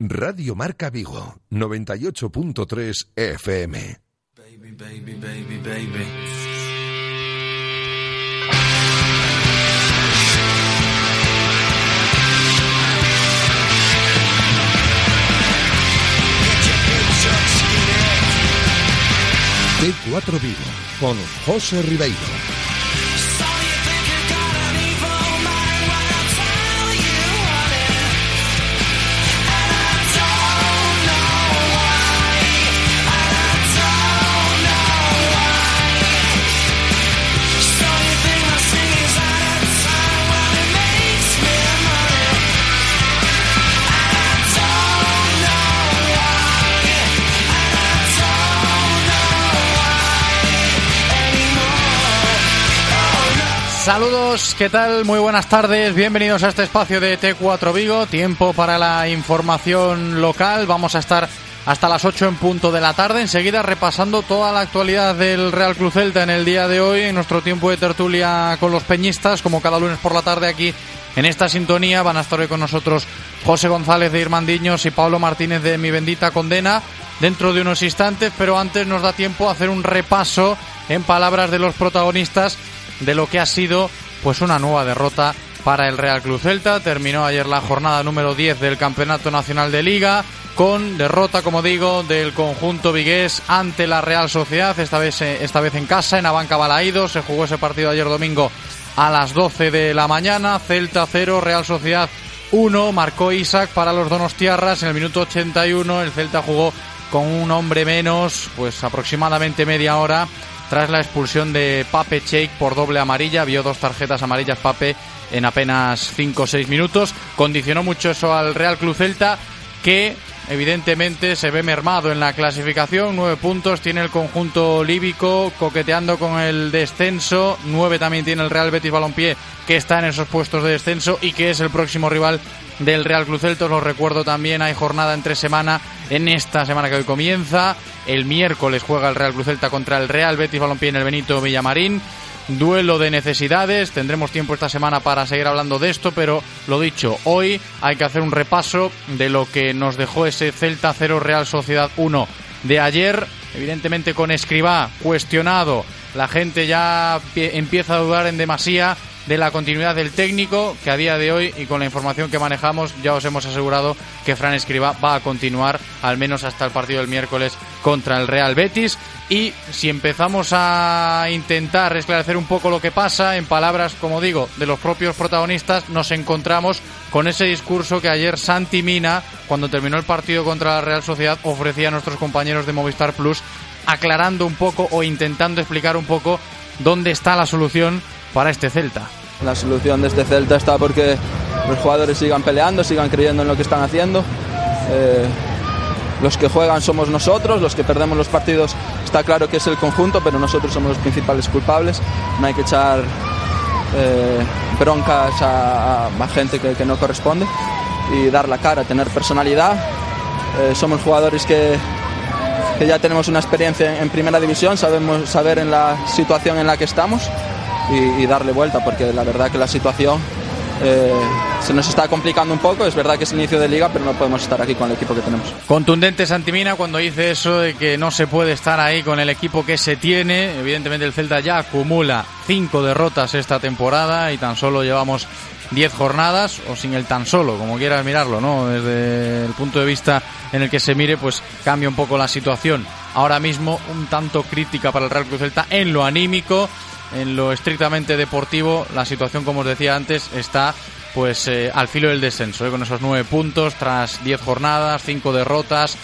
Radio Marca Vigo, 98.3 FM. Baby, baby, baby, baby. T4 Vigo, con José Ribeiro. ¿Qué tal? Muy buenas tardes, bienvenidos a este espacio de T4 Vigo, tiempo para la información local, vamos a estar hasta las 8 en punto de la tarde, enseguida repasando toda la actualidad del Real Cruz Celta en el día de hoy, en nuestro tiempo de tertulia con los peñistas, como cada lunes por la tarde aquí en esta sintonía, van a estar hoy con nosotros José González de Irmandiños y Pablo Martínez de Mi Bendita Condena, dentro de unos instantes, pero antes nos da tiempo a hacer un repaso en palabras de los protagonistas de lo que ha sido pues una nueva derrota para el Real Club Celta. Terminó ayer la jornada número 10 del Campeonato Nacional de Liga con derrota, como digo, del conjunto vigués ante la Real Sociedad, esta vez, esta vez en casa, en Abanca Balaído. Se jugó ese partido ayer domingo a las 12 de la mañana. Celta 0, Real Sociedad 1. Marcó Isaac para los Donostiarras en el minuto 81. El Celta jugó con un hombre menos, pues aproximadamente media hora tras la expulsión de Pape Cheik por doble amarilla. Vio dos tarjetas amarillas Pape en apenas 5 o 6 minutos. Condicionó mucho eso al Real Club Celta, que evidentemente se ve mermado en la clasificación. Nueve puntos tiene el conjunto líbico, coqueteando con el descenso. Nueve también tiene el Real Betis Balompié, que está en esos puestos de descenso y que es el próximo rival del Real Cruz Celta. Os lo recuerdo también, hay jornada entre semana en esta semana que hoy comienza. El miércoles juega el Real Cruz Celta contra el Real Betis Balompié en el Benito Villamarín. Duelo de necesidades, tendremos tiempo esta semana para seguir hablando de esto, pero lo dicho, hoy hay que hacer un repaso de lo que nos dejó ese Celta 0 Real Sociedad 1 de ayer, evidentemente con Escribá cuestionado, la gente ya empieza a dudar en demasía de la continuidad del técnico, que a día de hoy y con la información que manejamos ya os hemos asegurado que Fran Escriba va a continuar al menos hasta el partido del miércoles contra el Real Betis. Y si empezamos a intentar esclarecer un poco lo que pasa, en palabras, como digo, de los propios protagonistas, nos encontramos con ese discurso que ayer Santi Mina, cuando terminó el partido contra la Real Sociedad, ofrecía a nuestros compañeros de Movistar Plus, aclarando un poco o intentando explicar un poco dónde está la solución para este Celta. La solución de este Celta está porque los jugadores sigan peleando, sigan creyendo en lo que están haciendo. Eh, los que juegan somos nosotros, los que perdemos los partidos está claro que es el conjunto, pero nosotros somos los principales culpables. No hay que echar eh, broncas a, gente que, que, no corresponde y dar la cara, tener personalidad. Eh, somos jugadores que, que, ya tenemos una experiencia en, en primera división, sabemos saber en la situación en la que estamos y, y darle vuelta, porque la verdad que la situación eh, se nos está complicando un poco. Es verdad que es inicio de liga, pero no podemos estar aquí con el equipo que tenemos. Contundente Santimina cuando dice eso de que no se puede estar ahí con el equipo que se tiene. Evidentemente el Celta ya acumula cinco derrotas esta temporada y tan solo llevamos 10 jornadas o sin el tan solo, como quieras mirarlo, ¿no? Desde el punto de vista en el que se mire, pues cambia un poco la situación. Ahora mismo un tanto crítica para el Real Cruz Celta en lo anímico, en lo estrictamente deportivo, la situación, como os decía antes, está pues eh, al filo del descenso, ¿eh? con esos nueve puntos tras diez jornadas, cinco derrotas.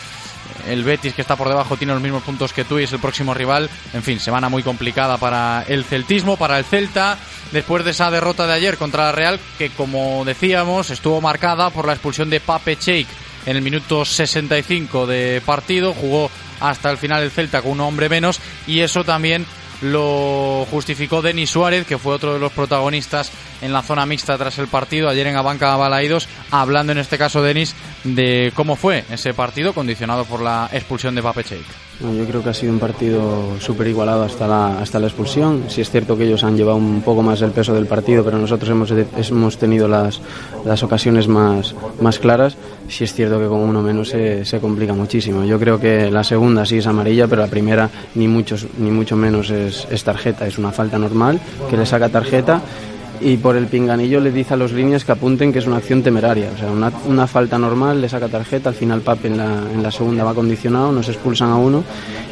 el Betis que está por debajo tiene los mismos puntos que tú y es el próximo rival. En fin, semana muy complicada para el celtismo, para el Celta, después de esa derrota de ayer contra la Real, que como decíamos estuvo marcada por la expulsión de Pape Cheik en el minuto 65 de partido, jugó hasta el final el Celta con un hombre menos y eso también lo justificó Denis Suárez, que fue otro de los protagonistas en la zona mixta tras el partido, ayer en Abanca Balaídos, hablando en este caso Denis de cómo fue ese partido condicionado por la expulsión de Pape Cheik. Yo creo que ha sido un partido súper igualado hasta la, hasta la expulsión. Sí es cierto que ellos han llevado un poco más el peso del partido, pero nosotros hemos, hemos tenido las, las ocasiones más, más claras. Sí es cierto que con uno menos se, se complica muchísimo. Yo creo que la segunda sí es amarilla, pero la primera ni, muchos, ni mucho menos es, es tarjeta. Es una falta normal que le saca tarjeta y por el pinganillo le dice a los líneas que apunten que es una acción temeraria. O sea, una, falta normal, le saca tarjeta, al final Pape en la, en la segunda va condicionado, nos expulsan a uno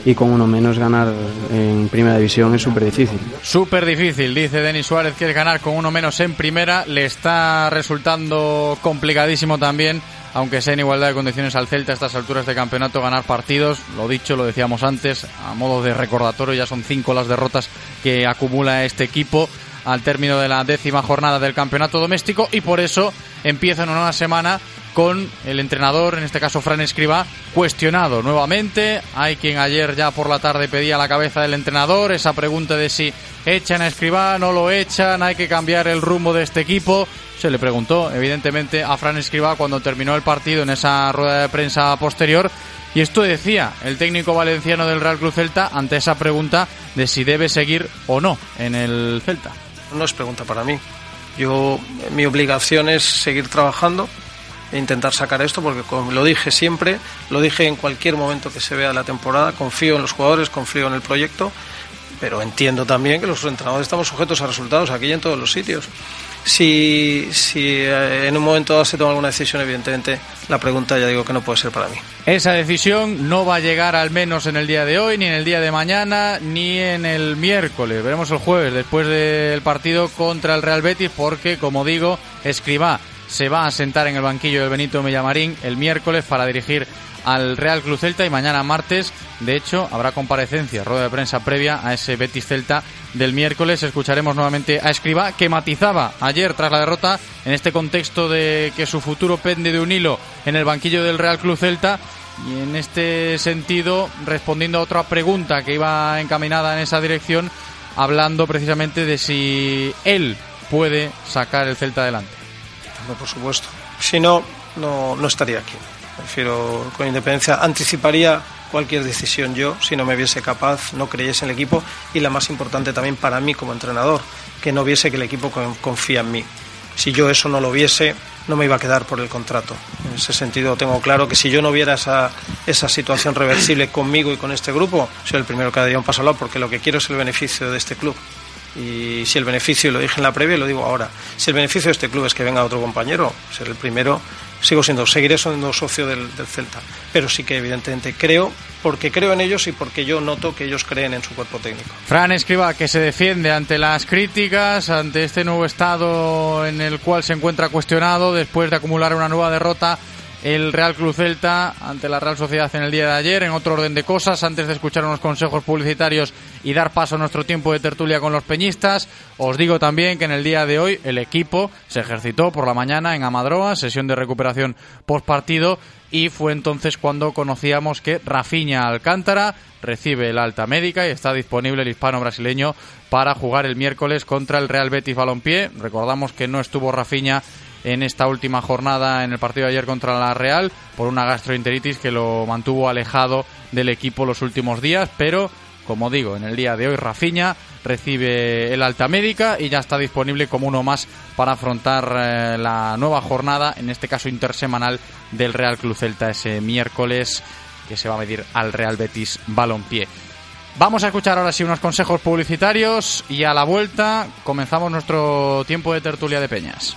y con uno menos ganar en primera división es súper difícil. Súper difícil, dice Denis Suárez, que es ganar con uno menos en primera. Le está resultando complicadísimo también aunque sea en igualdad de condiciones al Celta a estas alturas de campeonato, ganar partidos, lo dicho, lo decíamos antes, a modo de recordatorio, ya son cinco las derrotas que acumula este equipo al término de la décima jornada del campeonato doméstico y por eso empieza una nueva semana con el entrenador, en este caso Fran Escriba, cuestionado nuevamente. Hay quien ayer ya por la tarde pedía la cabeza del entrenador, esa pregunta de si echan a Escriba, no lo echan, hay que cambiar el rumbo de este equipo. Se le preguntó, evidentemente, a Fran Escriba cuando terminó el partido en esa rueda de prensa posterior. Y esto decía el técnico valenciano del Real Cruz Celta ante esa pregunta de si debe seguir o no en el Celta no es pregunta para mí. Yo, mi obligación es seguir trabajando e intentar sacar esto, porque como lo dije siempre, lo dije en cualquier momento que se vea la temporada, confío en los jugadores, confío en el proyecto, pero entiendo también que los entrenadores estamos sujetos a resultados aquí y en todos los sitios. Si, si eh, en un momento dado se toma alguna decisión, evidentemente la pregunta ya digo que no puede ser para mí. Esa decisión no va a llegar al menos en el día de hoy, ni en el día de mañana, ni en el miércoles. Veremos el jueves después del partido contra el Real Betis, porque como digo, Escribá se va a sentar en el banquillo del Benito Mellamarín el miércoles para dirigir al Real Club Celta y mañana martes, de hecho, habrá comparecencia, rueda de prensa previa a ese Betis Celta del miércoles. Escucharemos nuevamente a Escriba, que matizaba ayer tras la derrota en este contexto de que su futuro pende de un hilo en el banquillo del Real Club Celta. Y en este sentido, respondiendo a otra pregunta que iba encaminada en esa dirección, hablando precisamente de si él puede sacar el Celta adelante. No, por supuesto. Si no, no, no estaría aquí. Prefiero, con independencia, anticiparía cualquier decisión yo si no me viese capaz, no creyese en el equipo y la más importante también para mí como entrenador, que no viese que el equipo confía en mí. Si yo eso no lo viese, no me iba a quedar por el contrato. En ese sentido tengo claro que si yo no viera esa, situación reversible conmigo y con este grupo, soy el primero que daría un paso al lado porque lo que quiero es el beneficio de este club. Y si el beneficio, lo dije en la previa y lo digo ahora, si el beneficio de este club es que venga otro compañero, ser el primero, sigo siendo, seguiré siendo socio del, Celta. Pero sí que evidentemente creo, porque creo en ellos y porque yo noto que ellos creen en su cuerpo técnico. Fran Escriba, que se defiende ante las críticas, ante este nuevo estado en el cual se encuentra cuestionado después de acumular una nueva derrota el Real Cruz Celta ante la Real Sociedad en el día de ayer. En otro orden de cosas, antes de escuchar unos consejos publicitarios y dar paso a nuestro tiempo de tertulia con los peñistas, os digo también que en el día de hoy el equipo se ejercitó por la mañana en Amadroa, sesión de recuperación post partido, y fue entonces cuando conocíamos que Rafiña Alcántara recibe el alta médica y está disponible el hispano brasileño para jugar el miércoles contra el Real Betis Balompié. Recordamos que no estuvo Rafiña en esta última jornada en el partido de ayer contra la Real por una gastroenteritis que lo mantuvo alejado del equipo los últimos días, pero como digo, en el día de hoy Rafiña recibe el alta médica y ya está disponible como uno más para afrontar eh, la nueva jornada, en este caso intersemanal del Real Club Celta ese miércoles que se va a medir al Real Betis Balompié. Vamos a escuchar ahora sí unos consejos publicitarios y a la vuelta comenzamos nuestro tiempo de tertulia de peñas.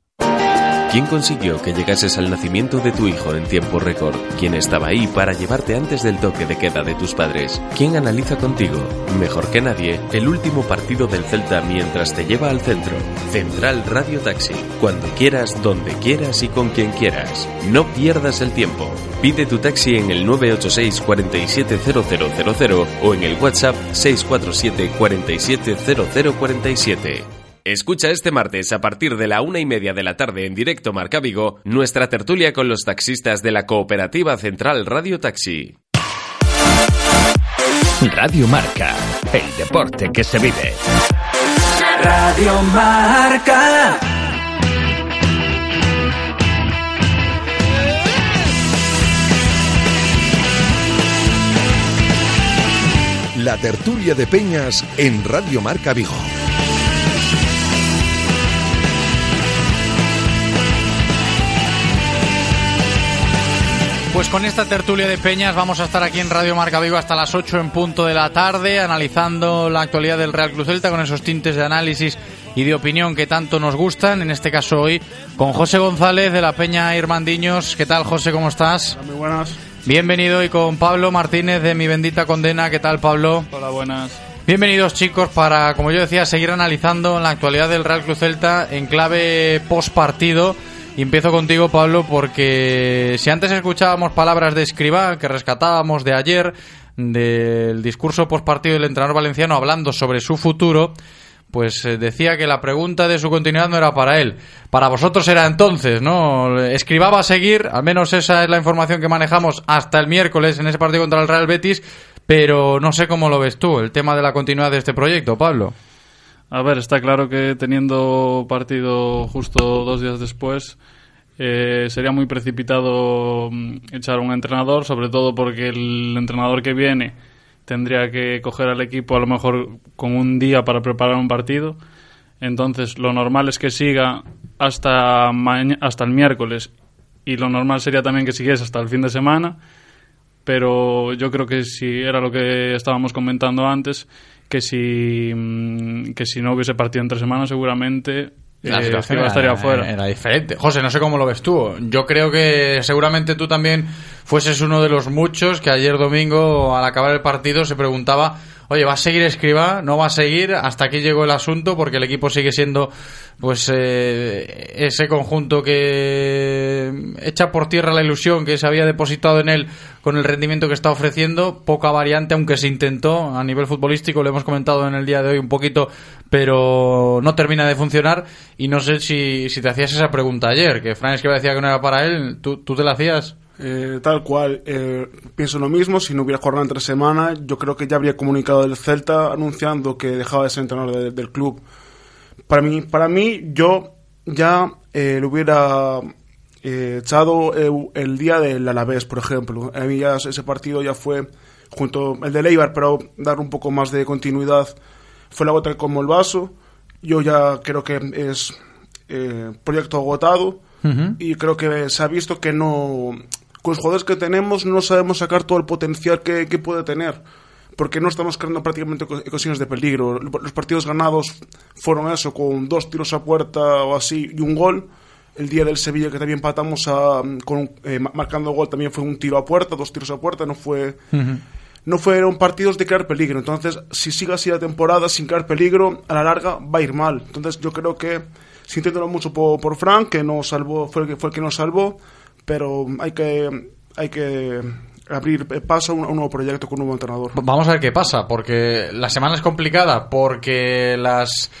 ¿Quién consiguió que llegases al nacimiento de tu hijo en tiempo récord? ¿Quién estaba ahí para llevarte antes del toque de queda de tus padres? ¿Quién analiza contigo, mejor que nadie, el último partido del Celta mientras te lleva al centro? Central Radio Taxi. Cuando quieras, donde quieras y con quien quieras. No pierdas el tiempo. Pide tu taxi en el 986 470000 o en el WhatsApp 647 470047. Escucha este martes a partir de la una y media de la tarde en directo Marca Vigo nuestra tertulia con los taxistas de la Cooperativa Central Radio Taxi. Radio Marca, el deporte que se vive. Radio Marca. La tertulia de Peñas en Radio Marca Vigo. Pues con esta tertulia de Peñas vamos a estar aquí en Radio Marca Vigo hasta las 8 en punto de la tarde, analizando la actualidad del Real Cruz Celta con esos tintes de análisis y de opinión que tanto nos gustan. En este caso hoy con José González de la Peña Irmandiños. ¿Qué tal, José? ¿Cómo estás? Muy buenas. Bienvenido y con Pablo Martínez de Mi Bendita Condena. ¿Qué tal, Pablo? Hola, buenas. Bienvenidos chicos para, como yo decía, seguir analizando la actualidad del Real Cruz Celta en clave post partido. Empiezo contigo, Pablo, porque si antes escuchábamos palabras de Escribá que rescatábamos de ayer, del discurso postpartido del entrenador valenciano hablando sobre su futuro, pues eh, decía que la pregunta de su continuidad no era para él. Para vosotros era entonces, ¿no? Escribá va a seguir, al menos esa es la información que manejamos hasta el miércoles en ese partido contra el Real Betis, pero no sé cómo lo ves tú, el tema de la continuidad de este proyecto, Pablo. A ver, está claro que teniendo partido justo dos días después, eh, sería muy precipitado mm, echar un entrenador, sobre todo porque el entrenador que viene tendría que coger al equipo a lo mejor con un día para preparar un partido. Entonces, lo normal es que siga hasta, hasta el miércoles y lo normal sería también que siguiese hasta el fin de semana. Pero yo creo que si era lo que estábamos comentando antes, que si, mm, que si no hubiese partido entre semanas, seguramente la eh, situación estaría era, fuera. era diferente. José, no sé cómo lo ves tú. Yo creo que seguramente tú también fueses uno de los muchos que ayer domingo, al acabar el partido, se preguntaba, oye, ¿va a seguir Escribá? ¿No va a seguir? Hasta aquí llegó el asunto porque el equipo sigue siendo pues eh, ese conjunto que echa por tierra la ilusión que se había depositado en él con el rendimiento que está ofreciendo, poca variante aunque se intentó a nivel futbolístico, lo hemos comentado en el día de hoy un poquito, pero no termina de funcionar y no sé si, si te hacías esa pregunta ayer, que Fran Escribá decía que no era para él, ¿tú, tú te la hacías? Eh, tal cual, eh, pienso lo mismo. Si no hubiera jornada entre semana, yo creo que ya habría comunicado el Celta anunciando que dejaba de ser entrenador de- del club. Para mí, para mí yo ya eh, lo hubiera eh, echado eh, el día del Alavés, por ejemplo. A mí ya ese partido ya fue junto el de Leibar, pero dar un poco más de continuidad fue la gota como el vaso. Yo ya creo que es eh, proyecto agotado y creo que se ha visto que no con los jugadores que tenemos no sabemos sacar todo el potencial que, que puede tener porque no estamos creando prácticamente ocasiones de peligro los partidos ganados fueron eso con dos tiros a puerta o así y un gol el día del Sevilla que también empatamos a, con, eh, ma- marcando gol también fue un tiro a puerta dos tiros a puerta no fue no fueron partidos de crear peligro. Entonces, si sigue así la temporada sin crear peligro, a la larga va a ir mal. Entonces, yo creo que sintiéndolo mucho por, por Frank, que nos salvó, fue el que fue el que nos salvó, pero hay que hay que abrir paso a un, nuevo proyecto con un nuevo entrenador. Vamos a ver qué pasa, porque la semana es complicada, porque las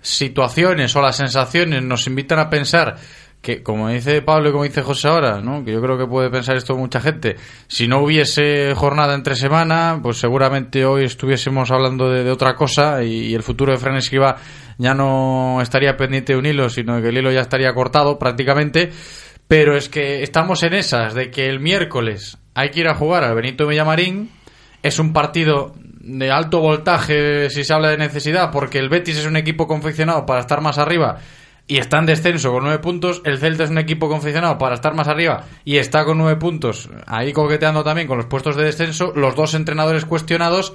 situaciones o las sensaciones nos invitan a pensar que, como dice Pablo y como dice José ahora, ¿no? que yo creo que puede pensar esto mucha gente, si no hubiese jornada entre semana, pues seguramente hoy estuviésemos hablando de, de otra cosa y, y el futuro de Fran Escriba ya no estaría pendiente de un hilo, sino que el hilo ya estaría cortado prácticamente. Pero es que estamos en esas, de que el miércoles hay que ir a jugar al Benito Villamarín, es un partido de alto voltaje si se habla de necesidad, porque el Betis es un equipo confeccionado para estar más arriba y está en descenso con nueve puntos. El Celta es un equipo confeccionado para estar más arriba y está con nueve puntos, ahí coqueteando también con los puestos de descenso. Los dos entrenadores cuestionados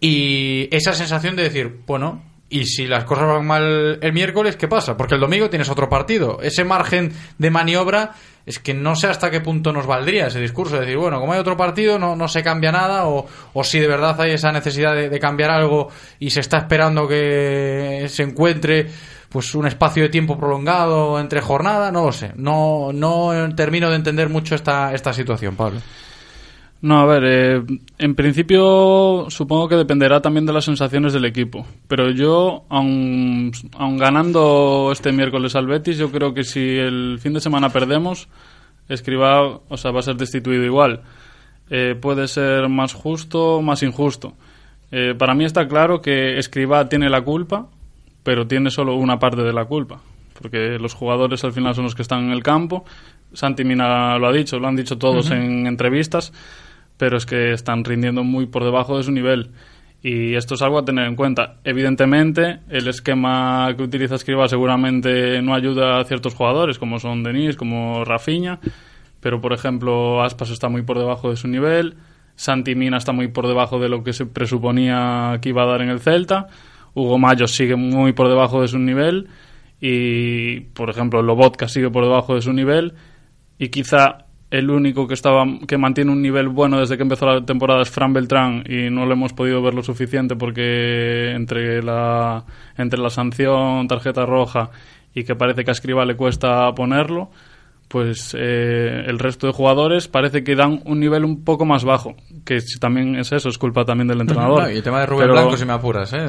y esa sensación de decir, bueno, y si las cosas van mal el miércoles, ¿qué pasa? Porque el domingo tienes otro partido. Ese margen de maniobra es que no sé hasta qué punto nos valdría ese discurso. De decir, bueno, como hay otro partido, no, no se cambia nada. O, o si de verdad hay esa necesidad de, de cambiar algo y se está esperando que se encuentre pues un espacio de tiempo prolongado entre jornada, no lo sé. No, no termino de entender mucho esta, esta situación, Pablo. No, a ver, eh, en principio supongo que dependerá también de las sensaciones del equipo. Pero yo, aun, aun ganando este miércoles al Betis, yo creo que si el fin de semana perdemos, Escriba o sea, va a ser destituido igual. Eh, puede ser más justo, más injusto. Eh, para mí está claro que Escriba tiene la culpa, pero tiene solo una parte de la culpa. Porque los jugadores al final son los que están en el campo. Santi Mina lo ha dicho, lo han dicho todos en entrevistas pero es que están rindiendo muy por debajo de su nivel. Y esto es algo a tener en cuenta. Evidentemente, el esquema que utiliza Escriba seguramente no ayuda a ciertos jugadores, como son Denis, como Rafinha, pero por ejemplo, Aspas está muy por debajo de su nivel, Santi Mina está muy por debajo de lo que se presuponía que iba a dar en el Celta, Hugo Mayo sigue muy por debajo de su nivel y, por ejemplo, Lobotka sigue por debajo de su nivel y quizá el único que estaba que mantiene un nivel bueno desde que empezó la temporada es Fran Beltrán y no lo hemos podido ver lo suficiente porque entre la entre la sanción tarjeta roja y que parece que a Escriba le cuesta ponerlo pues eh, el resto de jugadores parece que dan un nivel un poco más bajo que si también es eso es culpa también del entrenador No, y el tema de Rubén Pero- Blanco, si me apuras, ¿eh?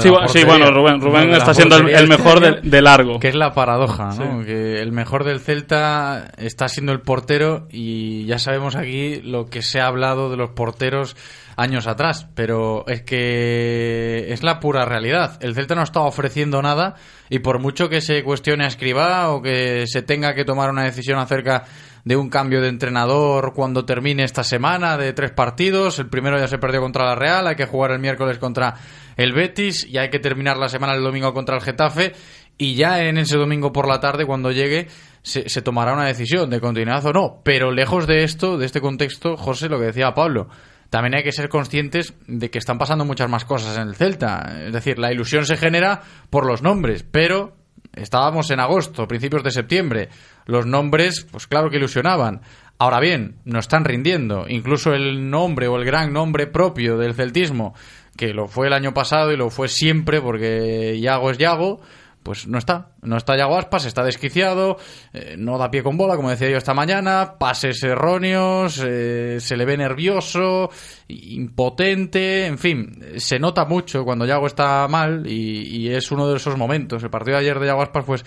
Sí, sí, bueno, Rubén- Rubén está siendo el- el mejor este de- de largo. Que es la paradoja, ¿no? Sí. Que el mejor del Celta está siendo el portero y ya sabemos aquí lo que se ha hablado de los porteros años atrás, pero es que es la pura realidad. El Celta no está ofreciendo nada y por mucho que se cuestione a Escribá o que se tenga que tomar una decisión acerca de un cambio de entrenador cuando termine esta semana de tres partidos. El primero ya se perdió contra la Real, hay que jugar el miércoles contra el Betis y hay que terminar la semana el domingo contra el Getafe. Y ya en ese domingo por la tarde, cuando llegue, se, se tomará una decisión de continuidad o no. Pero lejos de esto, de este contexto, José, lo que decía Pablo, también hay que ser conscientes de que están pasando muchas más cosas en el Celta. Es decir, la ilusión se genera por los nombres, pero estábamos en agosto, principios de septiembre. Los nombres, pues claro que ilusionaban. Ahora bien, no están rindiendo. Incluso el nombre o el gran nombre propio del celtismo, que lo fue el año pasado y lo fue siempre porque Yago es Yago, pues no está. No está Yago está desquiciado, eh, no da pie con bola, como decía yo esta mañana, pases erróneos, eh, se le ve nervioso, impotente, en fin, se nota mucho cuando Yago está mal y, y es uno de esos momentos. El partido de ayer de Yago Aspas, pues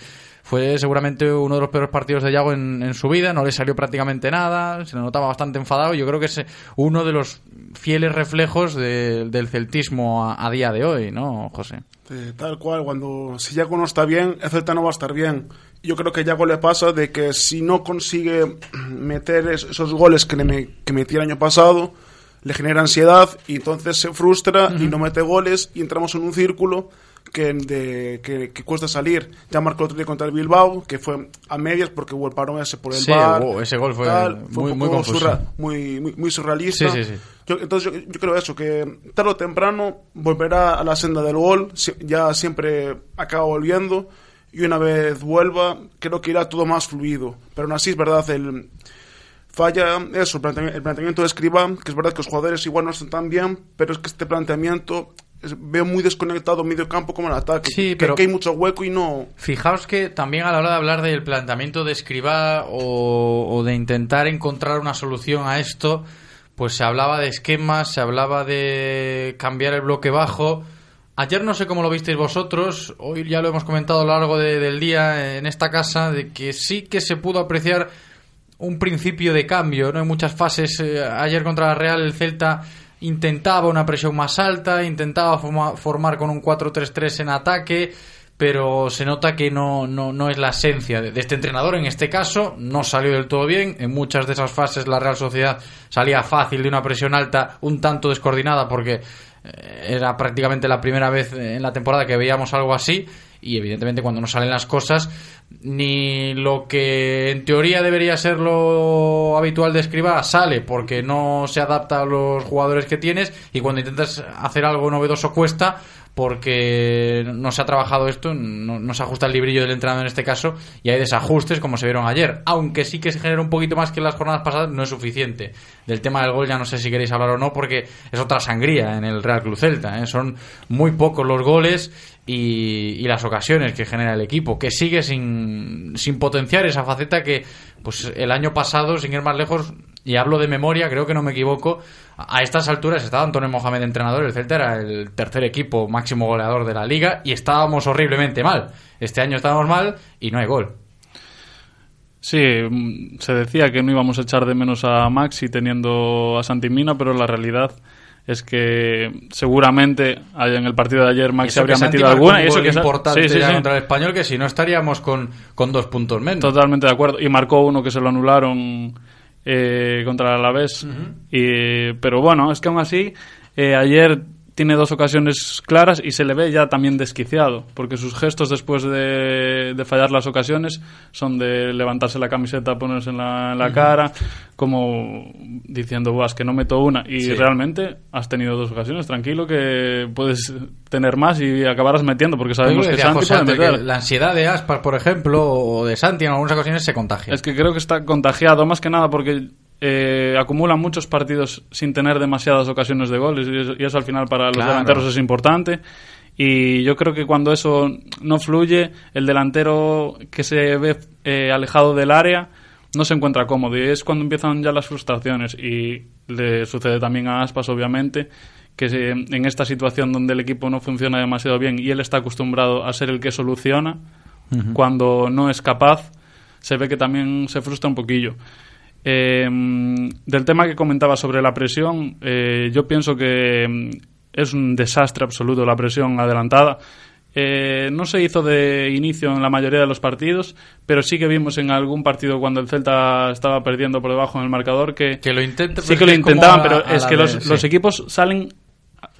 fue seguramente uno de los peores partidos de Yago en, en su vida, no le salió prácticamente nada, se le notaba bastante enfadado yo creo que es uno de los fieles reflejos de- del celtismo a, a día de hoy, ¿no, José? Eh, tal cual, cuando si Yago no está bien, el Celta no va a estar bien. Yo creo que a Yago le pasa de que si no consigue meter es- esos goles que, le me- que metía el año pasado, le genera ansiedad y entonces se frustra y no mete goles y entramos en un círculo que, de, que, que cuesta salir. Ya marcó otro día contra el Bilbao, que fue a medias porque hubo el parón ese por el Sí, VAR, hubo- ese gol fue muy- un muy confuso. surra- muy, muy, muy surrealista. Sí, sí. Yo- entonces yo, yo creo eso, que tarde o temprano volverá a la senda del gol, ya siempre acaba volviendo y una vez vuelva creo que irá todo más fluido. Pero aún así es verdad, el falla eso, el planteamiento, de Escribá, que es verdad que los jugadores igual no están tan bien, pero es que este planteamiento veo muy desconectado medio campo como el ataque, Sí, pero- que hay mucho hueco y no... Fijaos que también a la hora de hablar del planteamiento de escriba o, o de intentar encontrar una solución a esto, pues se hablaba de esquemas, se hablaba de cambiar el bloque bajo. Ayer no sé cómo lo visteis vosotros, hoy ya lo hemos comentado a lo largo de- del día en esta casa, de que sí que se pudo apreciar un principio de cambio, ¿no? En muchas fases, eh, ayer contra la Real el Celta intentaba una presión más alta, intentaba forma- formar con un 4-3-3 en ataque, pero se nota que no, no, no es la esencia de, de este entrenador. En este caso, no salió del todo bien. En muchas de esas fases la Real Sociedad salía fácil de una presión alta, un tanto descoordinada, porque eh, era prácticamente la primera vez en la temporada que veíamos algo así. Y evidentemente cuando no salen las cosas ni lo que en teoría debería ser lo habitual de Escriba sale porque no se adapta a los jugadores que tienes y cuando intentas hacer algo novedoso cuesta porque no se ha trabajado esto, no, se ajusta el librillo del entrenador en este caso y hay desajustes como se vieron ayer, aunque sí que se genera un poquito más que en las jornadas pasadas, no es suficiente. Del tema del gol ya no sé si queréis hablar o no porque es otra sangría en el Real Club Celta, ¿eh? son muy pocos los goles y, las ocasiones que genera el equipo, que sigue sin, sin potenciar esa faceta que pues el año pasado, sin ir más lejos, y hablo de memoria, creo que no me equivoco, a estas alturas estaba Antonio Mohamed entrenador, el Celta era el tercer equipo máximo goleador de la liga y estábamos horriblemente mal. Este año estábamos mal y no hay gol. Sí, mm, se decía que no íbamos a echar de menos a Maxi teniendo a Santimina, pero la realidad es que seguramente en el partido de ayer Maxi habría metido alguna y eso que es importante contra el español que si no estaríamos con, con dos puntos menos. Totalmente de acuerdo. Y marcó uno que se lo anularon eh, contra el Alavés. y, pero bueno, es que aún así, eh, ayer tiene dos ocasiones claras y se le ve ya también desquiciado, porque sus gestos después de, fallar las ocasiones son de levantarse la camiseta, ponerse en la, cara, como diciendo, vas que no meto una. Y realmente has tenido dos ocasiones, tranquilo que puedes tener más y acabarás metiendo, porque sabemos que Santi puede meter. la ansiedad de Aspar, por ejemplo, o de Santi en algunas ocasiones se contagia. Es que creo que está contagiado, más que nada porque eh, acumulan muchos partidos sin tener demasiadas ocasiones de goles y eso, al final para los delanteros es importante. Y yo creo que cuando eso no fluye, el delantero que se ve eh, alejado del área no se encuentra cómodo y es cuando empiezan ya las frustraciones. Y le sucede también a Aspas obviamente que en esta situación donde el equipo no funciona demasiado bien y él está acostumbrado a ser el que soluciona cuando no es capaz se ve que también se frustra un poquillo eh, del tema que comentaba sobre la presión, eh, yo pienso que mm, es un desastre absoluto la presión adelantada. Eh, no se hizo de inicio en la mayoría de los partidos, pero sí que vimos en algún partido cuando el Celta estaba perdiendo por debajo en el marcador que, que lo sí que lo intentaban, pero es que los, los, equipos salen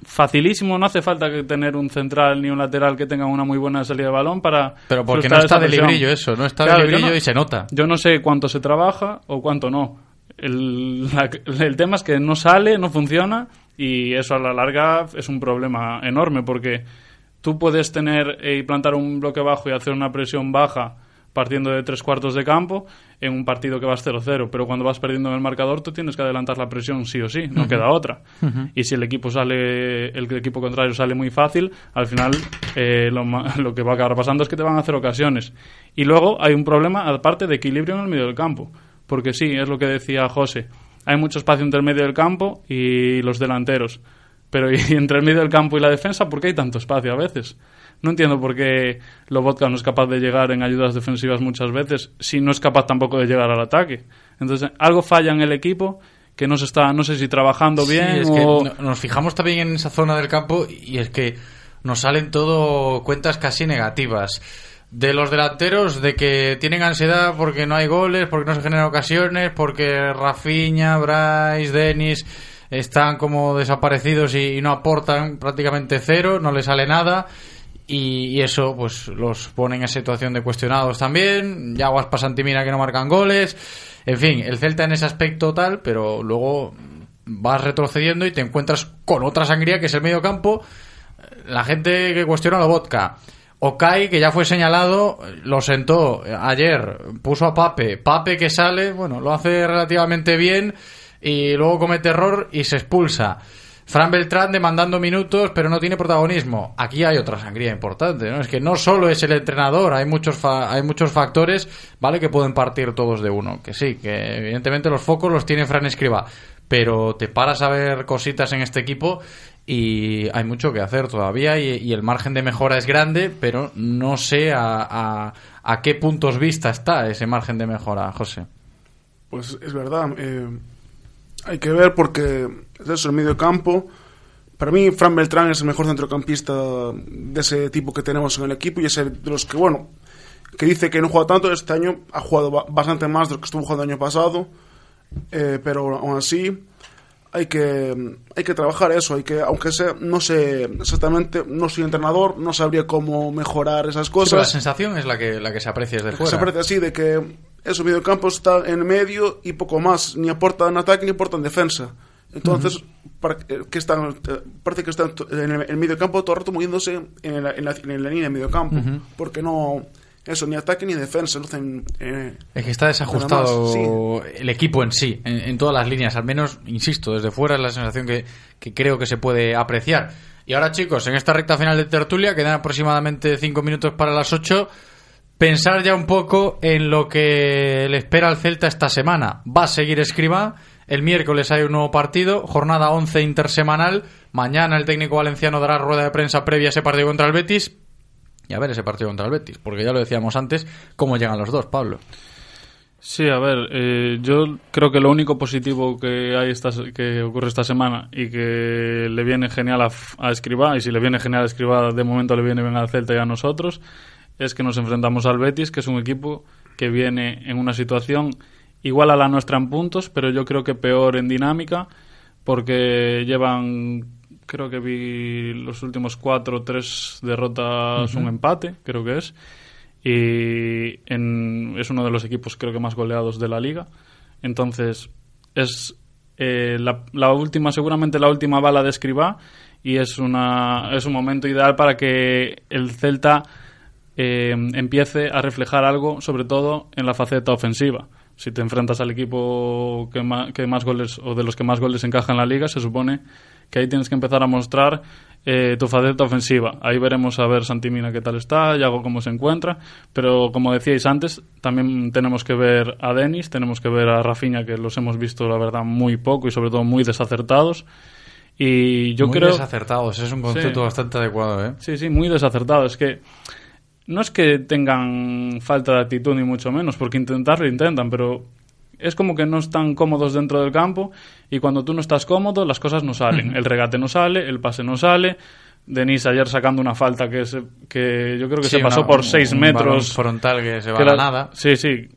facilísimo, no hace falta que tener un central ni un lateral que tenga una muy buena salida de balón para... Pero porque no está de librillo eso, no está de librillo y se nota. Yo no sé cuánto se trabaja o cuánto no. El, el tema es que no sale, no funciona y eso a la larga es un problema enorme porque tú puedes tener y plantar un bloque bajo y hacer una presión baja partiendo de tres cuartos de campo en un partido que vas 0-0, pero cuando vas perdiendo en el marcador tú tienes que adelantar la presión sí o sí, no queda otra. Y si el equipo sale, el equipo contrario sale muy fácil, al final eh, lo, lo, que va a acabar pasando es que te van a hacer ocasiones. Y luego hay un problema aparte de equilibrio en el medio del campo, porque sí, es lo que decía José, hay mucho espacio entre el medio del campo y los delanteros. Pero y entre el medio del campo y la defensa, ¿por qué hay tanto espacio a veces? No entiendo por qué Lobotka no es capaz de llegar en ayudas defensivas muchas veces, si no es capaz tampoco de llegar al ataque. Entonces, algo falla en el equipo que no se está, no sé si trabajando bien es que nos fijamos también en esa zona del campo y es que nos salen todo cuentas casi negativas. De los delanteros, de que tienen ansiedad porque no hay goles, porque no se generan ocasiones, porque Rafinha, Bryce, Denis están como desaparecidos y, y no aportan prácticamente cero, no le sale nada y, eso pues los pone en situación de cuestionados también. Yaguas Pasantimina que no marcan goles. En fin, el Celta en ese aspecto tal, pero luego vas retrocediendo y te encuentras con otra sangría que es el medio campo. La gente que cuestiona la vodka. Okai, que ya fue señalado, lo sentó ayer, puso a Pape. Pape que sale, bueno, lo hace relativamente bien y luego comete error y se expulsa. Fran Beltrán demandando minutos, pero no tiene protagonismo. Aquí hay otra sangría importante, ¿no? Es que no solo es el entrenador, hay muchos, hay muchos factores, ¿vale? Que pueden partir todos de uno. Que sí, que evidentemente los focos los tiene Fran Escriba, pero te paras a ver cositas en este equipo y hay mucho que hacer todavía y, el margen de mejora es grande, pero no sé a, a, qué puntos vista está ese margen de mejora, José. Pues es verdad. Eh, hay que ver porque es eso, el medio campo. Para mí, Fran Beltrán es el mejor centrocampista de ese tipo que tenemos en el equipo y es el de los que, bueno, que dice que no juega tanto. Este año ha jugado bastante más de lo que estuvo jugando el año pasado, eh, pero aún así hay que hay que trabajar eso, hay que aunque sea no sé exactamente, no soy entrenador, no sabría cómo mejorar esas cosas. la sensación es la que la que se aprecia desde fuera. Se aprecia así de que eso mediocampo está en medio y poco más, ni aporta en ataque ni aporta en defensa. Entonces, para, que están, parece que están en el, medio campo todo el rato moviéndose en la, en la, en la línea de medio campo, porque no eso, ni ataque ni defensa. Eh, es que está desajustado el equipo en sí, en, todas las líneas. Al menos, insisto, desde fuera es la sensación que, que, creo que se puede apreciar. Y ahora, chicos, en esta recta final de tertulia, quedan aproximadamente 5 minutos para las 8. Pensar ya un poco en lo que le espera al Celta esta semana. Va a seguir Escriba. El miércoles hay un nuevo partido, jornada 11 intersemanal. Mañana el técnico valenciano dará rueda de prensa previa a ese partido contra el Betis y a ver ese partido contra el Betis, porque ya lo decíamos antes, cómo llegan los dos, Pablo. Sí, a ver, eh, yo creo que lo único positivo que hay esta, que ocurre esta semana y que le viene genial a, a Escribá, y si le viene genial a Escribá, de momento le viene bien al Celta y a nosotros, es que nos enfrentamos al Betis, que es un equipo que viene en una situación igual a la nuestra en puntos, pero yo creo que peor en dinámica, porque llevan creo que vi los últimos cuatro, tres derrotas, un empate, creo que es. Y es uno de los equipos, creo que más goleados de la liga. Entonces, es eh, la, última, seguramente la última bala de Escribá. Y es, una, es un momento ideal para que el Celta eh, empiece a reflejar algo, sobre todo en la faceta ofensiva si te enfrentas al equipo que más, que más, goles o de los que más goles encaja en la liga, se supone que ahí tienes que empezar a mostrar eh, tu faceta ofensiva. Ahí veremos a ver Santimina qué tal está, Yago cómo se encuentra, pero como decíais antes, también tenemos que ver a Denis, tenemos que ver a Rafinha, que los hemos visto, la verdad, muy poco y sobre todo muy desacertados. Y yo muy creo... desacertados, es un concepto bastante adecuado, ¿eh? Sí, sí, muy desacertados. Es que no es que tengan falta de actitud ni mucho menos, porque intentarlo intentan, pero es como que no están cómodos dentro del campo y cuando tú no estás cómodo las cosas no salen. El regate no sale, el pase no sale. Denis ayer sacando una falta que, que yo creo que se pasó por seis metros. frontal que se va a nada. Sí, sí.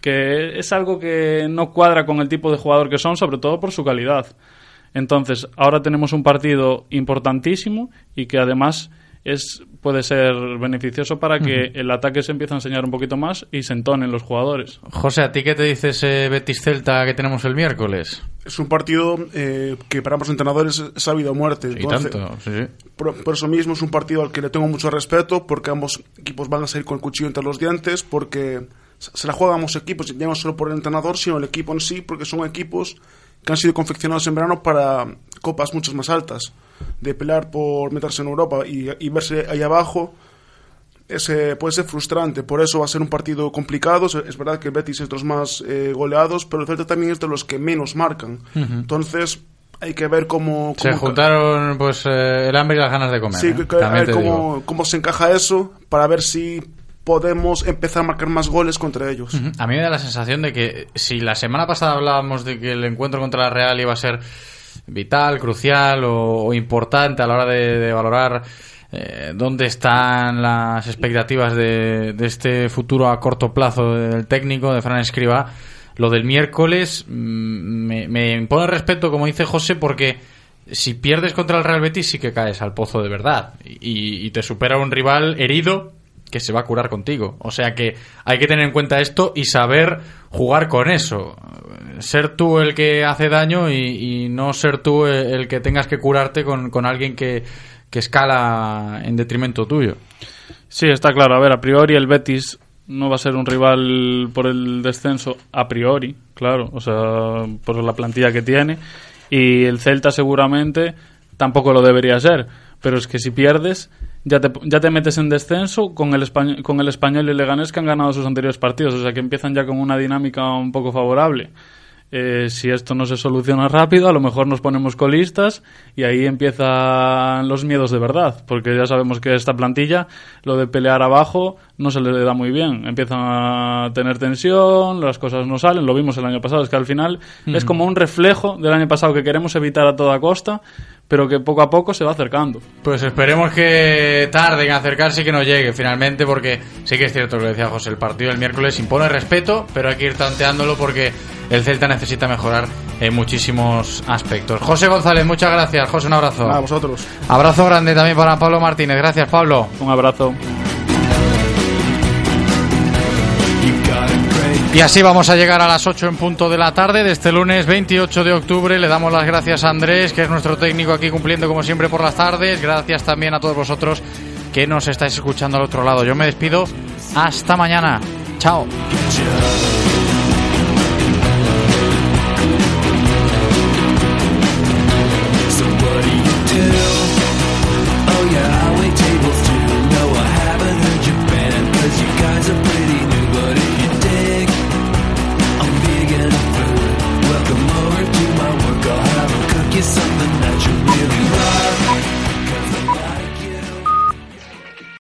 Que es algo que no cuadra con el tipo de jugador que son, sobre todo por su calidad. Entonces, ahora tenemos un partido importantísimo y que además es puede ser beneficioso para que el ataque se empiece a enseñar un poquito más y se entonen los jugadores. José, ¿a ti qué te dice ese Betis Celta que tenemos el miércoles? Es un partido eh, que para ambos entrenadores es sabido muerte. y tanto, sí, Por, eso mismo es un partido al que le tengo mucho respeto porque ambos equipos van a salir con el cuchillo entre los dientes porque se la juegan ambos equipos, ya no solo por el entrenador, sino el equipo en sí, porque son equipos que han sido confeccionados en verano para copas mucho más altas de pelear por meterse en Europa y, verse ahí abajo ese puede ser frustrante. Por eso va a ser un partido complicado. Es verdad que el Betis es de los más eh, goleados, pero el Celta también es de los que menos marcan. Entonces hay que ver cómo... se juntaron pues eh, el hambre y las ganas de comer. Sí, ¿eh? a ver cómo, cómo, se encaja eso para ver si podemos empezar a marcar más goles contra ellos. A mí me da la sensación de que si la semana pasada hablábamos de que el encuentro contra la Real iba a ser vital, crucial o, importante a la hora de, valorar eh, dónde están las expectativas de, este futuro a corto plazo del técnico, de Fran Escriba. Lo del miércoles mm, me, me impone respeto, como dice José, porque si pierdes contra el Real Betis sí que caes al pozo de verdad y, y te supera un rival herido que se va a curar contigo. O sea que hay que tener en cuenta esto y saber jugar con eso. Ser tú el que hace daño y, no ser tú el que tengas que curarte con, alguien que, que, escala en detrimento tuyo. Sí, está claro. A ver, a priori el Betis no va a ser un rival por el descenso, a priori, claro, o sea, por la plantilla que tiene. Y el Celta seguramente tampoco lo debería ser. Pero es que si pierdes, ya te, ya te metes en descenso con el, español, con el español y el Leganés que han ganado sus anteriores partidos, o sea que empiezan ya con una dinámica un poco favorable. Eh, si esto no se soluciona rápido, a lo mejor nos ponemos colistas y ahí empiezan los miedos de verdad, porque ya sabemos que esta plantilla, lo de pelear abajo, no se le da muy bien. Empiezan a tener tensión, las cosas no salen, lo vimos el año pasado, es que al final es como un reflejo del año pasado que queremos evitar a toda costa, pero que poco a poco se va acercando. Pues esperemos que tarde en acercarse y que no llegue finalmente, porque sí que es cierto lo que decía José, el partido del miércoles impone respeto, pero hay que ir tanteándolo porque el Celta necesita mejorar en muchísimos aspectos. José González, muchas gracias. José, un abrazo. A vosotros. Abrazo grande también para Pablo Martínez. Gracias, Pablo. Un abrazo. Y así vamos a llegar a las 8 en punto de la tarde de este lunes 28 de octubre. Le damos las gracias a Andrés, que es nuestro técnico aquí cumpliendo como siempre por las tardes. Gracias también a todos vosotros que nos estáis escuchando al otro lado. Yo me despido. Hasta mañana. Chao.